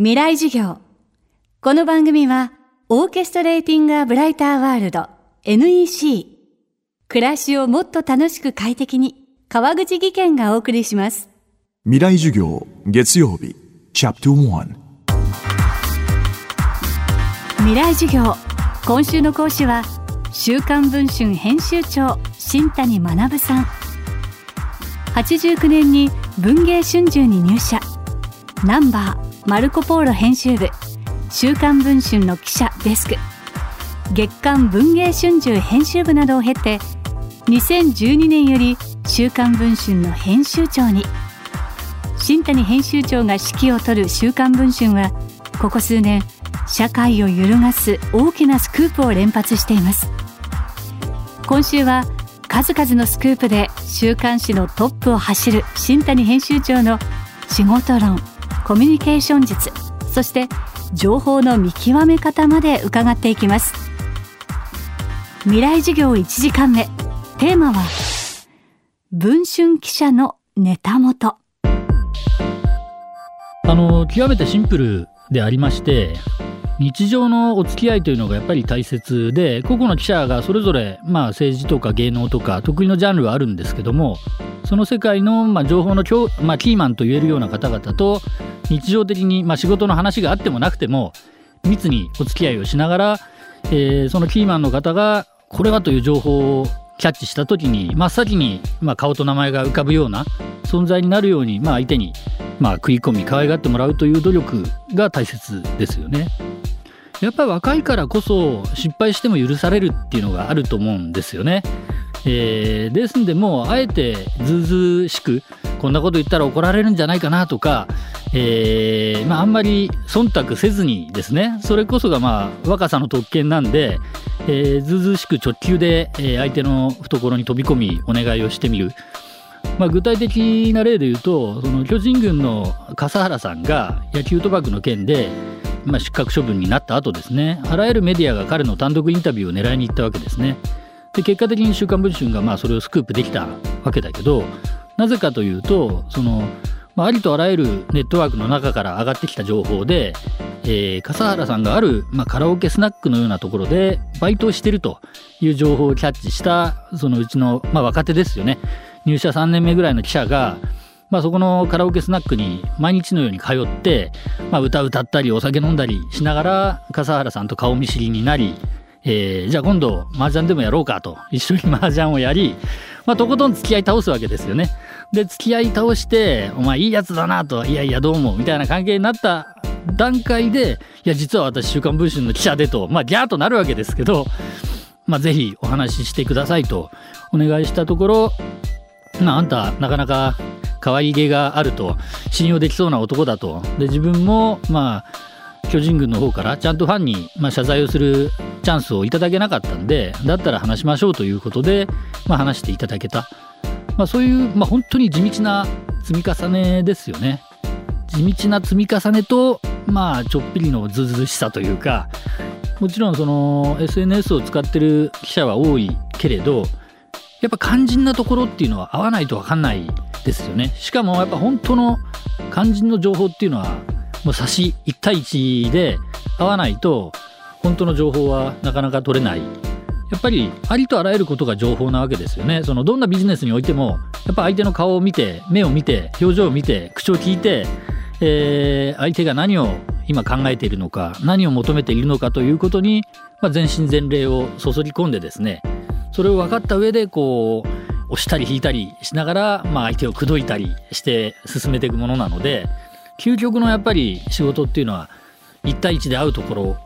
未来授業。この番組は、オーケストレーティング・ア・ブライター・ワールド NEC。暮らしをもっと楽しく快適に、川口義賢がお送りします。未来授業月曜日チャプター未来授業。今週の講師は、週刊文春編集長、新谷学さん。89年に文藝春秋に入社。ナンバー、マルコ・ポーロ編集部週刊文春の記者デスク。月刊文藝春秋編集部などを経て2012年より週刊文春の編集長に。新谷編集長が指揮を執る週刊文春はここ数年社会を揺るがす大きなスクープを連発しています。今週は数々のスクープで週刊誌のトップを走る新谷編集長の仕事論。コミュニケーション術そして情報の見極め方まで伺っていきます。未来授業1時間目テーマは文春記者のネタ元。あの極めてシンプルでありまして日常のお付き合いというのがやっぱり大切で個々の記者がそれぞれ、まあ、政治とか芸能とか得意のジャンルはあるんですけどもその世界の、まあ、情報の、まあ、キーマンと言えるような方々と日常的に、まあ、仕事の話があってもなくても密にお付き合いをしながら、えーそのキーマンの方がこれはという情報をキャッチした時に真っ先に、まあ、顔と名前が浮かぶような存在になるように、まあ、相手に、まあ、食い込み可愛がってもらうという努力が大切ですよね。やっぱり若いからこそ失敗しても許されるっていうのがあると思うんですよね。えーですんでもうあえてずうずうしくこんなこと言ったら怒られるんじゃないかなとか、えーまあ、あんまり忖度せずにですねそれこそがまあ若さの特権なんで、えーずうずうしく直球で、相手の懐に飛び込みお願いをしてみる。まあ、具体的な例で言うとその巨人軍の笠原さんが野球賭博の件で、まあ、失格処分になった後ですねあらゆるメディアが彼の単独インタビューを狙いに行ったわけですね。で結果的に「週刊文春」がまあそれをスクープできたわけだけどなぜかというとその、まあ、ありとあらゆるネットワークの中から上がってきた情報で、えー笠原さんがある、まあ、カラオケスナックのようなところでバイトをしてるという情報をキャッチしたそのうちの、まあ、若手ですよね。入社3年目ぐらいの記者がまあ、そこのカラオケスナックに毎日のように通って、まあ、歌歌ったりお酒飲んだりしながら笠原さんと顔見知りになり、えーじゃあ今度麻雀でもやろうかと一緒に麻雀をやり、まあ、とことん付き合い倒すわけですよね。で付き合い倒して「お前いいやつだな」と「いやいやどうも」みたいな関係になった段階で「いや実は私「週刊文春」の記者でとまあギャーとなるわけですけど、まあ、ぜひお話ししてくださいとお願いしたところまあ、あんたなかなか可愛げがあると信用できそうな男だとで自分もまあ巨人軍の方からちゃんとファンに、まあ、謝罪をするチャンスをいただけなかったんでだったら話しましょうということで、まあ、話していただけた、まあ、そういう、まあ、本当に地道な積み重ねですよね地道な積み重ねとまあちょっぴりのずうずしさというかもちろんその SNS を使ってる記者は多いけれどやっぱ肝心なところっていうのは合わないと分かんないですよね。しかもやっぱ本当の肝心の情報っていうのはもう差し1対1で合わないと本当の情報はなかなか取れない。やっぱりありとあらゆることが情報なわけですよね。そのどんなビジネスにおいてもやっぱ相手の顔を見て目を見て表情を見て口を聞いて、えー相手が何を今考えているのか何を求めているのかということに、まあ、全身全霊を注ぎ込んでですねそれを分かった上でこう押したり引いたりしながら、まあ、相手を口説いたりして進めていくものなので究極のやっぱり仕事っていうのは1対1で会うところ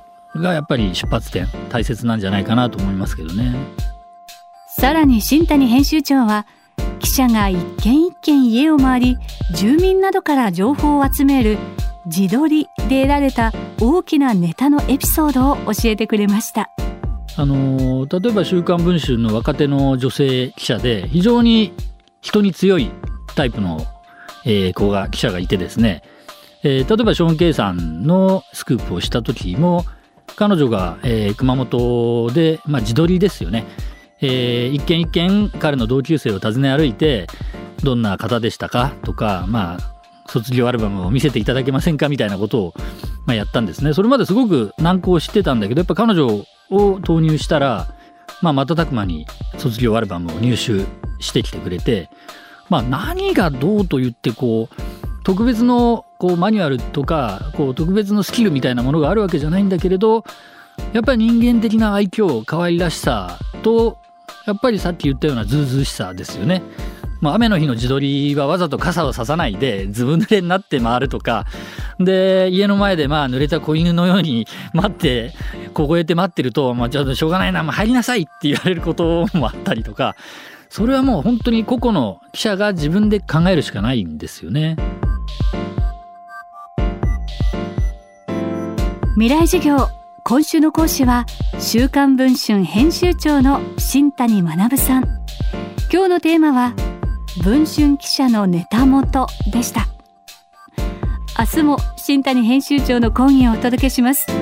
がやっぱり出発点大切なんじゃないかなと思いますけどね。さらに新谷編集長は記者が一軒一軒家を回り住民などから情報を集める自撮りで得られた大きなネタのエピソードを教えてくれましたあのー例えば「週刊文春」の若手の女性記者で非常に人に強いタイプの、えー子が記者がいてですね、えー例えばショーン・ケイさんのスクープをした時も彼女が、えー熊本で、まあ、自撮りですよね、えー一軒一軒彼の同級生を訪ね歩いてどんな方でしたか？とかまあ卒業アルバムを見せていただけませんか？みたいなことを、まあ、やったんですね。それまですごく難航してたんだけどやっぱ彼女を投入したら、まあ、瞬く間に卒業アルバムを入手してきてくれて、まあ、何がどうと言ってこう特別のこうマニュアルとかこう特別のスキルみたいなものがあるわけじゃないんだけれどやっぱり人間的な愛嬌可愛らしさとやっぱりさっき言ったようなズうずしさですよね。まあ、雨の日の自撮りはわざと傘をささないでずぶ濡れになって回るとかで家の前でまあ濡れた子犬のように 待って凍えて待ってると、まあ、ちょっとしょうがないな、まあ、入りなさいって言われることもあったりとかそれはもう本当に個々の記者が自分で考えるしかないんですよね。未来授業今週の講師は週刊文春編集長の新谷学さん。今日のテーマは文春記者のネタ元でした。明日も新谷編集長の講義をお届けします。